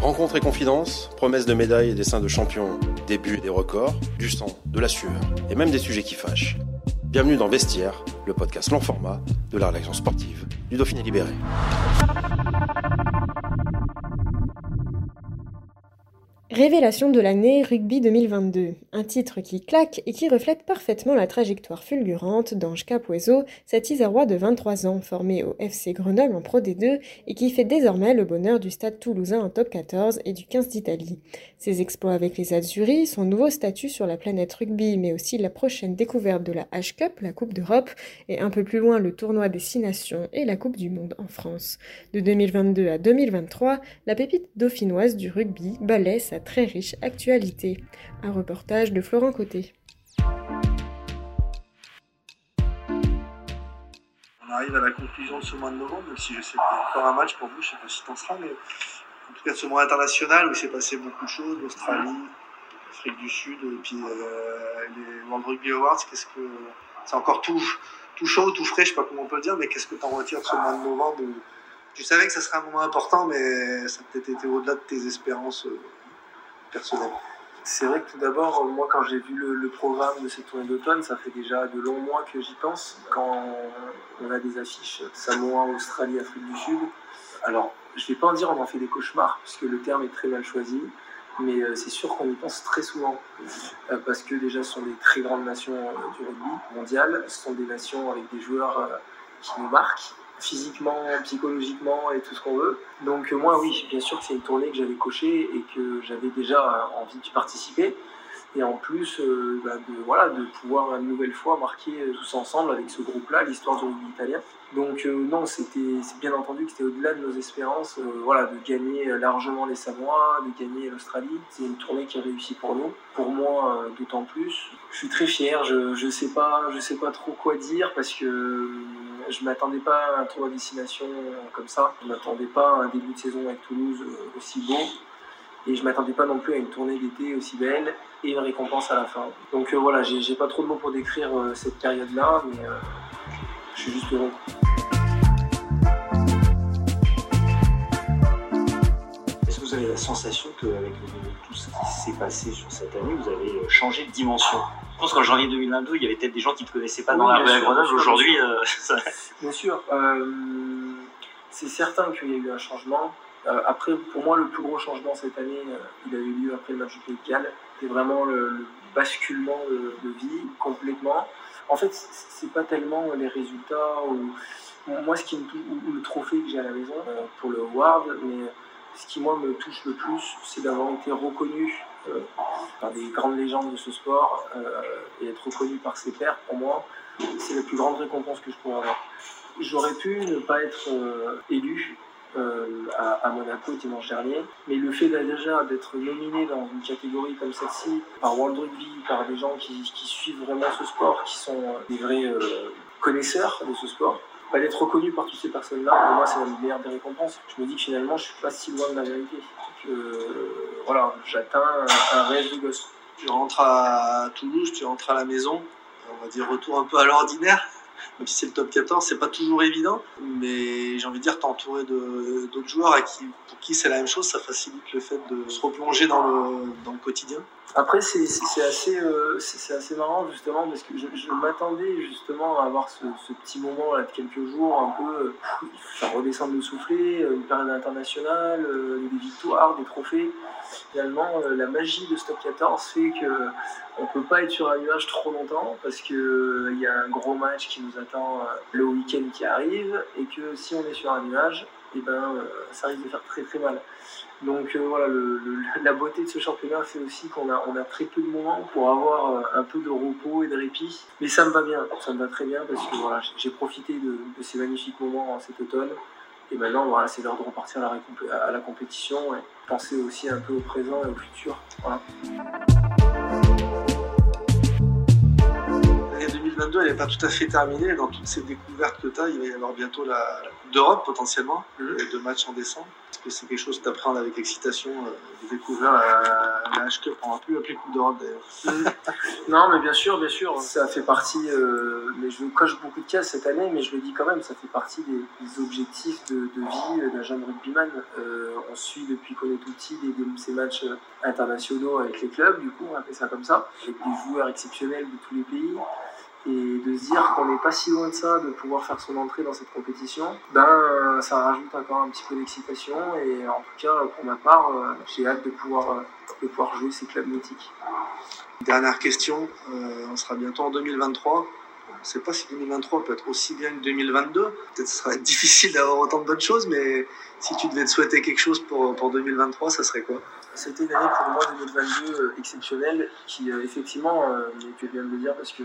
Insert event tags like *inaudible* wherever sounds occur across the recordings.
Rencontre et confidence, promesses de médailles et dessins de champions, débuts et des records, du sang, de la sueur et même des sujets qui fâchent. Bienvenue dans Vestiaire, le podcast long format de la rédaction sportive du Dauphiné Libéré. Révélation de l'année Rugby 2022, un titre qui claque et qui reflète parfaitement la trajectoire fulgurante d'Ange Capoiseau, cet Isérois de 23 ans formé au FC Grenoble en Pro D2 et qui fait désormais le bonheur du stade toulousain en top 14 et du 15 d'Italie. Ses exploits avec les Azuris, son nouveau statut sur la planète rugby mais aussi la prochaine découverte de la H-Cup, la Coupe d'Europe, et un peu plus loin le tournoi des Six Nations et la Coupe du Monde en France. De 2022 à 2023, la pépite dauphinoise du rugby balait sa très riche actualité. Un reportage de Florent Côté. On arrive à la conclusion de ce mois de novembre, même si je sais un match pour vous, je ne sais pas si t'en seras, mais en tout cas ce mois international où il s'est passé beaucoup de choses, l'Australie, l'Afrique du Sud, et puis euh, les World Rugby Awards, qu'est-ce que c'est encore tout, chaud, tout frais, je sais pas comment on peut le dire, mais qu'est-ce que tu en retires de ce mois de novembre tu savais que ça serait un moment important, mais ça a peut-être été au-delà de tes espérances euh, personnelles. C'est vrai que tout d'abord, moi quand j'ai vu le, programme de cette tournée d'automne, ça fait déjà de longs mois que j'y pense. Quand on a des affiches Samoa, Australie, Afrique du Sud, alors je vais pas en dire on en fait des cauchemars, puisque le terme est très mal choisi, mais euh, c'est sûr qu'on y pense très souvent. Euh, parce que déjà ce sont des très grandes nations euh, du rugby mondial, ce sont des nations avec des joueurs euh, qui nous marquent physiquement, psychologiquement et tout ce qu'on veut. Donc euh, moi oui, bien sûr que c'est une tournée que j'avais cochée et que j'avais déjà envie d'y participer. Et en plus, euh, bah, de, voilà, de pouvoir une nouvelle fois marquer euh, tous ensemble avec ce groupe-là l'histoire du rugby italien. Donc euh, non, c'était bien entendu que c'était au-delà de nos espérances, voilà, de gagner largement les Samoa, de gagner l'Australie. C'est une tournée qui a réussi pour nous, pour moi d'autant plus. Je suis très fier. Je je sais pas sais pas trop quoi dire parce que je m'attendais pas à un tour à destination comme ça. Je m'attendais pas à un début de saison avec Toulouse aussi beau. Et je m'attendais pas non plus à une tournée d'été aussi belle et une récompense à la fin. Donc euh, voilà, j'ai pas trop de mots pour décrire euh, cette période-là, mais euh, je suis juste heureux. Est-ce que vous avez la sensation qu'avec tout ce qui s'est passé sur cette année, vous avez changé de dimension? Je pense qu'en janvier 2022, il y avait peut-être des gens qui ne te connaissaient pas dans Oui, la bien rue à Grenoble. bien sûr, Aujourd'hui, *laughs* bien sûr, euh, c'est certain qu'il y a eu un changement. Euh, après, pour moi, le plus gros changement cette année, euh, il a eu lieu après le match du de Galles. C'était vraiment le, le basculement de, vie complètement. En fait, c'est pas tellement les résultats ou moi ce qui me ou le trophée que j'ai à la maison euh, pour le award, mais ce qui moi me touche le plus, c'est d'avoir été reconnu euh, par des grandes légendes de ce sport et être reconnu par ses pairs. Pour moi, c'est la plus grande récompense que je pourrais avoir. J'aurais pu ne pas être élu à, à Monaco dimanche dernier, mais le fait déjà d'être nominé dans une catégorie comme celle-ci par World Rugby, par des gens qui, suivent vraiment ce sport, qui sont euh, des vrais euh, connaisseurs de ce sport, bah, d'être reconnu par toutes ces personnes-là, pour moi c'est la meilleure des récompenses. Je me dis que finalement je suis pas si loin de la vérité. Euh, voilà, j'atteins un, un rêve de gosse. Tu rentres à Toulouse, tu rentres à la maison, on va dire retour un peu à l'ordinaire, même si c'est le top 14, c'est pas toujours évident, mais j'ai envie de dire, de- d'autres joueurs à qui, pour qui c'est la même chose, ça facilite le fait de se replonger dans le, quotidien. Après, c'est assez, euh, assez marrant justement parce que je, m'attendais justement à avoir ce, petit moment là de quelques jours, un peu euh, redescendre le soufflet, euh, une période internationale, euh, des victoires, des trophées. Finalement, la magie de Stop 14 fait que on peut pas être sur un nuage trop longtemps parce que il y a un gros match qui nous attend attend le week-end qui arrive et que si on est sur un nuage, et eh ben, ça risque de faire très très mal. Donc voilà, la beauté de ce championnat, c'est aussi qu'on a, on a très peu de moments pour avoir un peu de repos et de répit. Mais ça me va bien, ça me va très bien parce que voilà, j'ai profité de, ces magnifiques moments cet automne. Et maintenant, voilà, c'est l'heure de repartir à la, compétition et penser aussi un peu au présent et au futur. 2022, elle n'est pas tout à fait terminée. Dans toutes ces découvertes que tu as, il va y avoir bientôt la, Coupe d'Europe potentiellement, mmh. deux matchs en décembre c'est quelque chose que tu appréhendes avec excitation euh, de découvrir la, la H-Cup. On va plus appeler Coupe d'Europe d'ailleurs. non, mais bien sûr, bien sûr. Ça fait partie, euh, mais je coche beaucoup de cases cette année, mais je le dis quand même, ça fait partie des, objectifs de, vie d'un jeune rugbyman. Euh, on suit depuis qu'on est tout petit ces matchs internationaux avec les clubs, du coup, on appelle ça comme ça, avec des joueurs exceptionnels de tous les pays et de se dire qu'on n'est pas si loin de ça, de pouvoir faire son entrée dans cette compétition, ben ça rajoute encore un petit peu d'excitation et en tout cas pour ma part, euh, j'ai hâte de pouvoir, euh, de pouvoir jouer ces clubs nautiques. Dernière question, euh, on sera bientôt en 2023. Je ne sais pas si 2023 peut être aussi bien que 2022. Peut-être ce sera *laughs* difficile d'avoir autant de bonnes choses, mais si tu devais te souhaiter quelque chose pour, pour 2023, ça serait quoi? C'était une année pour moi 2022 euh, exceptionnelle qui euh, effectivement, euh, tu viens de le dire parce que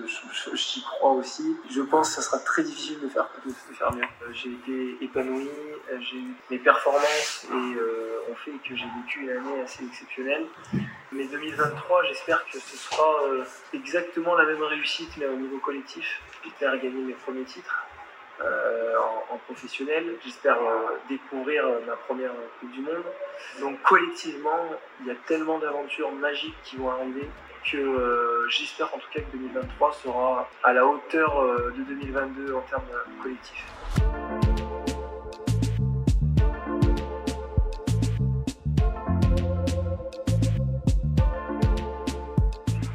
j'y crois aussi, je pense que ça sera très difficile de faire, de, faire mieux. J'ai été épanoui, j'ai eu mes performances et ont fait que j'ai vécu une année assez exceptionnelle. Mais 2023, j'espère que ce sera exactement la même réussite mais au niveau collectif. J'espère gagner mes premiers titres. Euh, en, professionnel. J'espère euh, découvrir euh, ma première Coupe du Monde. Donc collectivement, il y a tellement d'aventures magiques qui vont arriver que j'espère en tout cas que 2023 sera à la hauteur de 2022 en termes collectifs.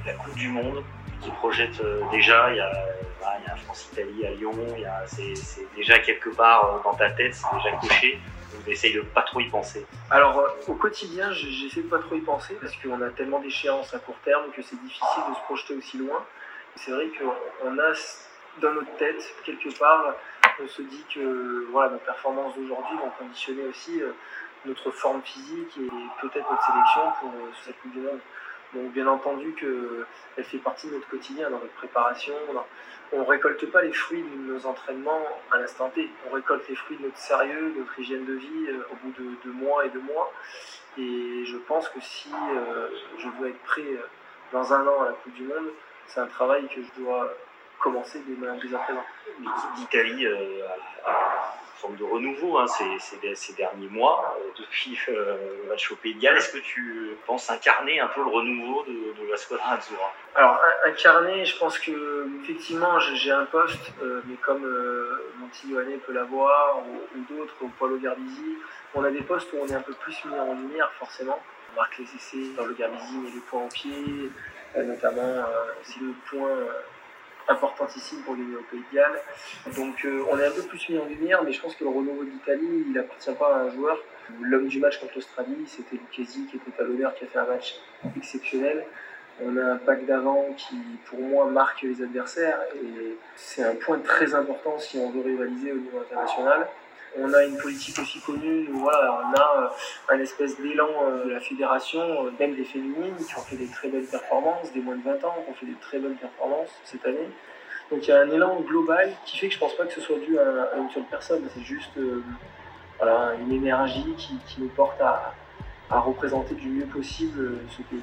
La Coupe du Monde qui projette déjà, il y a il a France-Italie à Lyon, c'est déjà quelque part euh, dans ta tête, c'est déjà coché. On essaye de pas trop y penser. Alors euh, au quotidien, j'essaie de pas trop y penser parce qu'on a tellement d'échéances à court terme que c'est difficile de se projeter aussi loin. C'est vrai qu'on a dans notre tête, quelque part, on se dit que voilà, nos performances d'aujourd'hui vont conditionner aussi euh, notre forme physique et peut-être notre sélection pour cette Coupe du Monde. Donc bien entendu qu'elle fait partie de notre quotidien, dans notre préparation. On ne récolte pas les fruits de nos entraînements à l'instant T. On récolte les fruits de notre sérieux, de notre hygiène de vie euh, au bout de, mois et de mois. Et je pense que si euh, je veux être prêt euh, dans un an à la Coupe du Monde, c'est un travail que je dois commencer dès, dès à présent. L'Italie forme de renouveau hein, ces, derniers mois, euh, depuis euh, le match au Pays de Galles. Est-ce que tu penses incarner un peu le renouveau de, la squadra Azzurra Alors, incarner, je pense que effectivement j'ai un poste, euh, mais comme Montignoane peut l'avoir, ou, d'autres, ou Paulo Garbisi, on a des postes où on est un peu plus mis en lumière, forcément. On marque les essais dans le Garbisi, mais les points au pied, notamment, c'est le point importantissime pour gagner au Pays de Galles. Donc euh, on est un peu plus mis en lumière, mais je pense que le renouveau d'Italie, il n'appartient pas à un joueur. L'homme du match contre l'Australie, c'était Lucchesi qui était talonneur, qui a fait un match exceptionnel. On a un pack d'avant qui, pour moi, marque les adversaires et c'est un point très important si on veut rivaliser au niveau international. On a une politique aussi connue, voilà, on a euh, un espèce d'élan euh, de la fédération, même des féminines qui ont fait des très belles performances, des moins de 20 ans qui ont fait des très bonnes performances cette année. Donc il y a un élan global qui fait que je pense pas que ce soit dû à, une seule personne, c'est juste euh, voilà, une énergie qui, nous porte à, représenter du mieux possible ce pays.